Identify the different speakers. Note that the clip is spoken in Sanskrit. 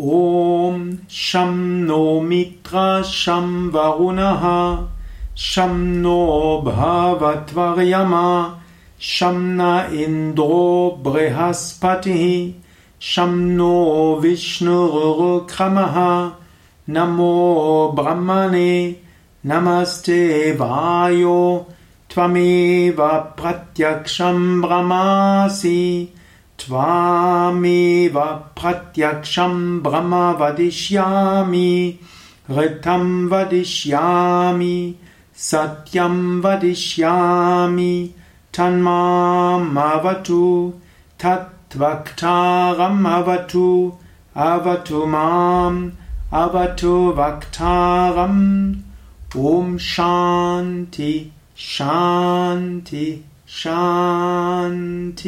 Speaker 1: ॐ शं नो मित्र शं वरुणः शं नो भवत्वर्यमा शं न इन्द्रो बृहस्पतिः शं नो विष्णुरुक्रमः नमो ब्रह्मणे नमस्ते वायो त्वमेव प्रत्यक्षं ब्रमासि त्वामेव प्रत्यक्षं ब्रह्म वदिष्यामि ऋतं वदिष्यामि सत्यं वदिष्यामि तन्मामवतु तत्त्वक्तारम् अवतु अवतु माम् अवतु वक्तारम् ॐ शान्ति शान्ति शान्तिः